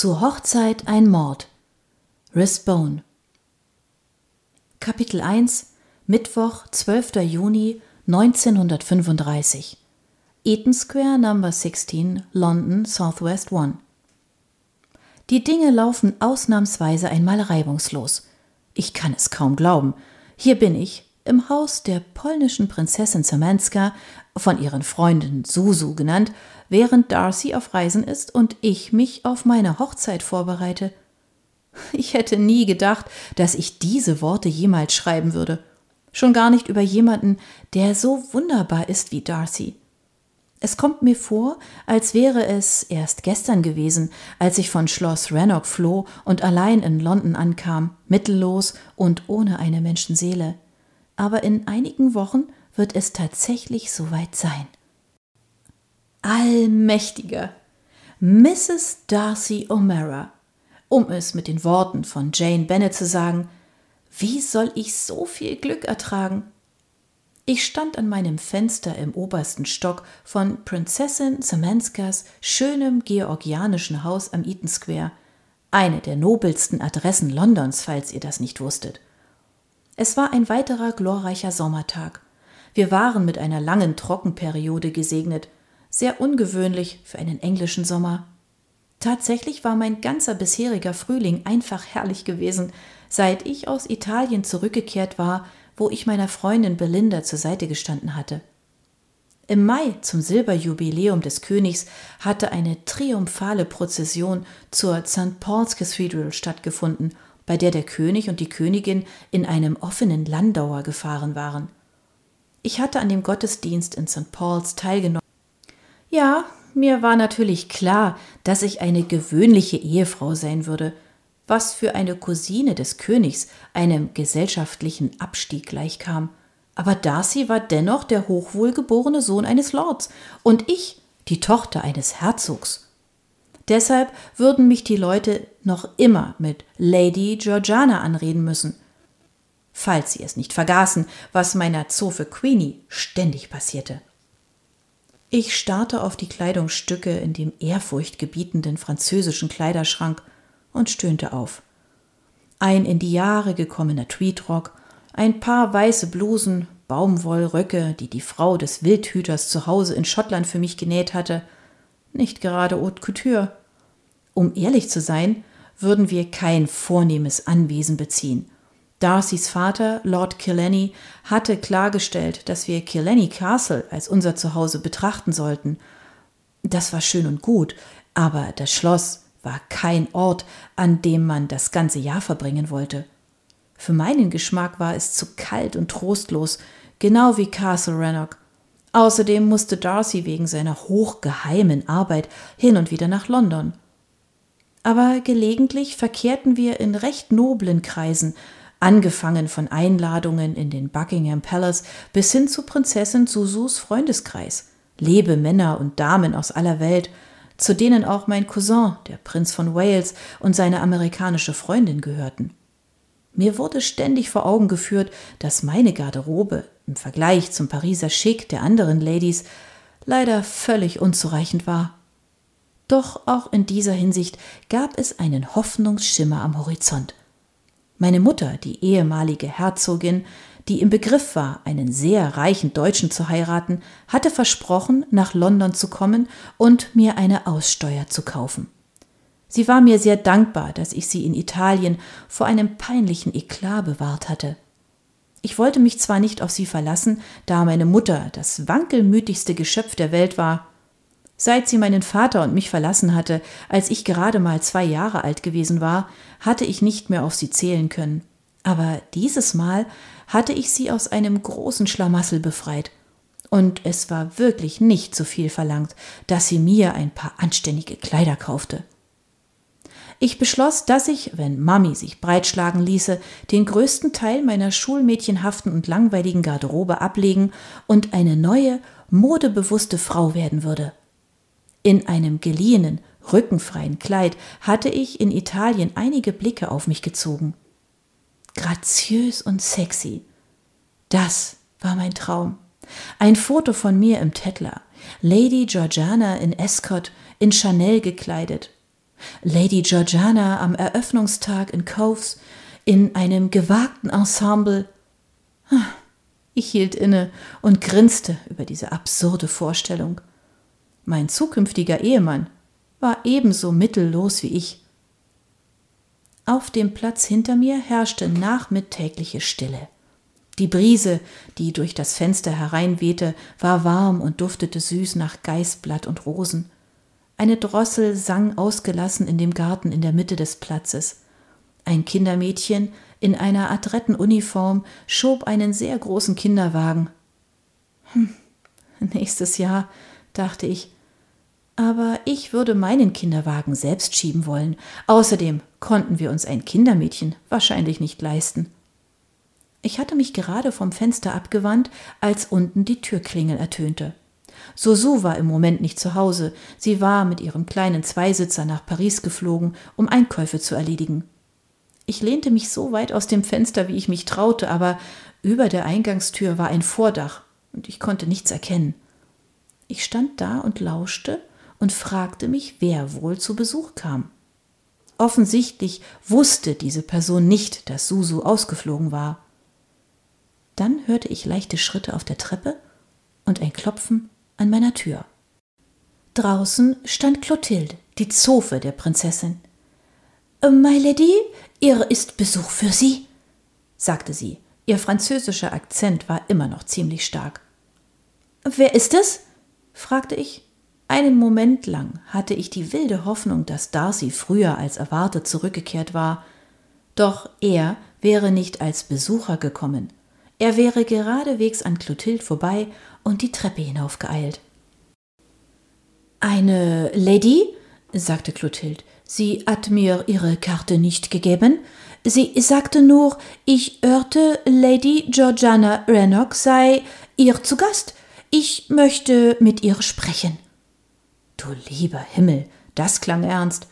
Zur Hochzeit ein Mord. Risbone. Kapitel 1 Mittwoch, 12. Juni 1935 Eaton Square, Number 16, London, Southwest 1 Die Dinge laufen ausnahmsweise einmal reibungslos. Ich kann es kaum glauben. Hier bin ich, im Haus der polnischen Prinzessin Samanska, von ihren Freunden Susu genannt, während Darcy auf Reisen ist und ich mich auf meine Hochzeit vorbereite. Ich hätte nie gedacht, dass ich diese Worte jemals schreiben würde. Schon gar nicht über jemanden, der so wunderbar ist wie Darcy. Es kommt mir vor, als wäre es erst gestern gewesen, als ich von Schloss Rannoch floh und allein in London ankam, mittellos und ohne eine Menschenseele. Aber in einigen Wochen wird es tatsächlich soweit sein. Allmächtiger Mrs. Darcy O'Mara, um es mit den Worten von Jane Bennet zu sagen, wie soll ich so viel Glück ertragen? Ich stand an meinem Fenster im obersten Stock von Prinzessin Samenskas schönem georgianischen Haus am Eaton Square, eine der nobelsten Adressen Londons, falls ihr das nicht wusstet. Es war ein weiterer glorreicher Sommertag. Wir waren mit einer langen Trockenperiode gesegnet, sehr ungewöhnlich für einen englischen Sommer. Tatsächlich war mein ganzer bisheriger Frühling einfach herrlich gewesen, seit ich aus Italien zurückgekehrt war, wo ich meiner Freundin Belinda zur Seite gestanden hatte. Im Mai zum Silberjubiläum des Königs hatte eine triumphale Prozession zur St. Paul's Cathedral stattgefunden, bei der der König und die Königin in einem offenen Landauer gefahren waren. Ich hatte an dem Gottesdienst in St. Paul's teilgenommen. Ja, mir war natürlich klar, dass ich eine gewöhnliche Ehefrau sein würde – was für eine Cousine des Königs einem gesellschaftlichen Abstieg gleichkam. Aber Darcy war dennoch der hochwohlgeborene Sohn eines Lords und ich die Tochter eines Herzogs. Deshalb würden mich die Leute noch immer mit Lady Georgiana anreden müssen, falls sie es nicht vergaßen, was meiner Zofe Queenie ständig passierte. Ich starrte auf die Kleidungsstücke in dem ehrfurchtgebietenden französischen Kleiderschrank und stöhnte auf. Ein in die Jahre gekommener Tweedrock, ein paar weiße Blusen, Baumwollröcke, die die Frau des Wildhüters zu Hause in Schottland für mich genäht hatte, nicht gerade haute couture. Um ehrlich zu sein, würden wir kein vornehmes Anwesen beziehen. Darcys Vater, Lord Killenny, hatte klargestellt, dass wir Killenny Castle als unser Zuhause betrachten sollten. Das war schön und gut, aber das Schloss war kein Ort, an dem man das ganze Jahr verbringen wollte. Für meinen Geschmack war es zu kalt und trostlos, genau wie Castle Rannoch. Außerdem musste Darcy wegen seiner hochgeheimen Arbeit hin und wieder nach London. Aber gelegentlich verkehrten wir in recht noblen Kreisen, angefangen von Einladungen in den Buckingham Palace bis hin zu Prinzessin Susus Freundeskreis, lebe Männer und Damen aus aller Welt, zu denen auch mein Cousin, der Prinz von Wales, und seine amerikanische Freundin gehörten. Mir wurde ständig vor Augen geführt, dass meine Garderobe im Vergleich zum Pariser Schick der anderen Ladies leider völlig unzureichend war. Doch auch in dieser Hinsicht gab es einen Hoffnungsschimmer am Horizont. Meine Mutter, die ehemalige Herzogin, die im Begriff war, einen sehr reichen Deutschen zu heiraten, hatte versprochen, nach London zu kommen und mir eine Aussteuer zu kaufen. Sie war mir sehr dankbar, dass ich sie in Italien vor einem peinlichen Eklat bewahrt hatte. Ich wollte mich zwar nicht auf sie verlassen, da meine Mutter das wankelmütigste Geschöpf der Welt war. Seit sie meinen Vater und mich verlassen hatte, als ich gerade mal zwei Jahre alt gewesen war, hatte ich nicht mehr auf sie zählen können. Aber dieses Mal hatte ich sie aus einem großen Schlamassel befreit. Und es war wirklich nicht zu viel verlangt, dass sie mir ein paar anständige Kleider kaufte. Ich beschloss, dass ich, wenn Mami sich breitschlagen ließe, den größten Teil meiner schulmädchenhaften und langweiligen Garderobe ablegen und eine neue, modebewusste Frau werden würde. In einem geliehenen, rückenfreien Kleid hatte ich in Italien einige Blicke auf mich gezogen graziös und sexy. Das war mein Traum. Ein Foto von mir im Tetler, Lady Georgiana in Escort, in Chanel gekleidet. Lady Georgiana am Eröffnungstag in Coves in einem gewagten Ensemble. Ich hielt inne und grinste über diese absurde Vorstellung. Mein zukünftiger Ehemann war ebenso mittellos wie ich. Auf dem Platz hinter mir herrschte nachmittägliche Stille. Die Brise, die durch das Fenster hereinwehte, war warm und duftete süß nach Geißblatt und Rosen. Eine Drossel sang ausgelassen in dem Garten in der Mitte des Platzes. Ein Kindermädchen in einer adretten Uniform schob einen sehr großen Kinderwagen. Hm, nächstes Jahr, dachte ich, aber ich würde meinen Kinderwagen selbst schieben wollen. Außerdem konnten wir uns ein Kindermädchen wahrscheinlich nicht leisten. Ich hatte mich gerade vom Fenster abgewandt, als unten die Türklingel ertönte. Sosu war im Moment nicht zu Hause. Sie war mit ihrem kleinen Zweisitzer nach Paris geflogen, um Einkäufe zu erledigen. Ich lehnte mich so weit aus dem Fenster, wie ich mich traute, aber über der Eingangstür war ein Vordach und ich konnte nichts erkennen. Ich stand da und lauschte und fragte mich, wer wohl zu Besuch kam. Offensichtlich wusste diese Person nicht, dass Susu ausgeflogen war. Dann hörte ich leichte Schritte auf der Treppe und ein Klopfen an meiner Tür. Draußen stand Clotilde, die Zofe der Prinzessin. Äh, My Lady, ihr ist Besuch für Sie, sagte sie. Ihr französischer Akzent war immer noch ziemlich stark. Wer ist es? fragte ich. Einen Moment lang hatte ich die wilde Hoffnung, dass Darcy früher als erwartet zurückgekehrt war. Doch er wäre nicht als Besucher gekommen. Er wäre geradewegs an Clotilde vorbei und die Treppe hinaufgeeilt. Eine Lady? sagte Clotilde. Sie hat mir ihre Karte nicht gegeben. Sie sagte nur, ich hörte, Lady Georgiana Rennock sei ihr zu Gast. Ich möchte mit ihr sprechen. Du lieber Himmel, das klang ernst.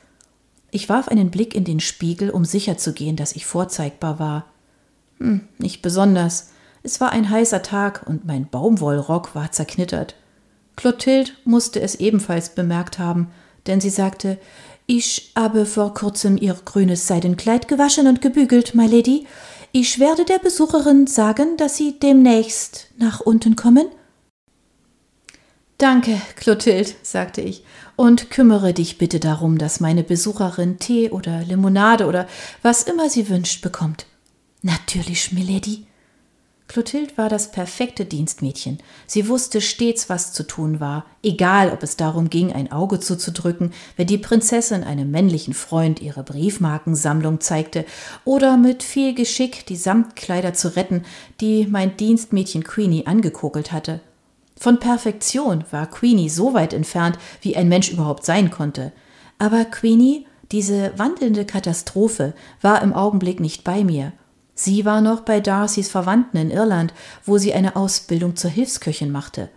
Ich warf einen Blick in den Spiegel, um sicherzugehen, dass ich vorzeigbar war. Hm, nicht besonders. Es war ein heißer Tag und mein Baumwollrock war zerknittert. Clotilde musste es ebenfalls bemerkt haben, denn sie sagte, ich habe vor kurzem ihr grünes Seidenkleid gewaschen und gebügelt, my Lady. Ich werde der Besucherin sagen, dass Sie demnächst nach unten kommen Danke, Clotilde, sagte ich, und kümmere dich bitte darum, dass meine Besucherin Tee oder Limonade oder was immer sie wünscht bekommt. Natürlich, Milady. Clotilde war das perfekte Dienstmädchen. Sie wusste stets, was zu tun war, egal ob es darum ging, ein Auge zuzudrücken, wenn die Prinzessin einem männlichen Freund ihre Briefmarkensammlung zeigte, oder mit viel Geschick die Samtkleider zu retten, die mein Dienstmädchen Queenie angekokelt hatte. Von Perfektion war Queenie so weit entfernt, wie ein Mensch überhaupt sein konnte. Aber Queenie, diese wandelnde Katastrophe, war im Augenblick nicht bei mir. Sie war noch bei Darcys Verwandten in Irland, wo sie eine Ausbildung zur Hilfsköchin machte.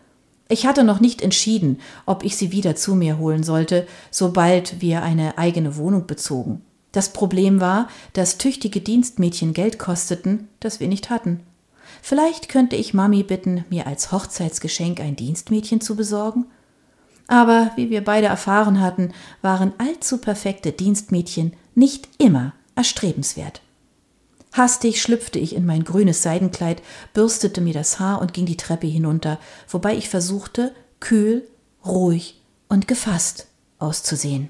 Ich hatte noch nicht entschieden, ob ich sie wieder zu mir holen sollte, sobald wir eine eigene Wohnung bezogen. Das Problem war, dass tüchtige Dienstmädchen Geld kosteten, das wir nicht hatten. Vielleicht könnte ich Mami bitten, mir als Hochzeitsgeschenk ein Dienstmädchen zu besorgen? Aber wie wir beide erfahren hatten, waren allzu perfekte Dienstmädchen nicht immer erstrebenswert. Hastig schlüpfte ich in mein grünes Seidenkleid, bürstete mir das Haar und ging die Treppe hinunter, wobei ich versuchte, kühl, ruhig und gefasst auszusehen.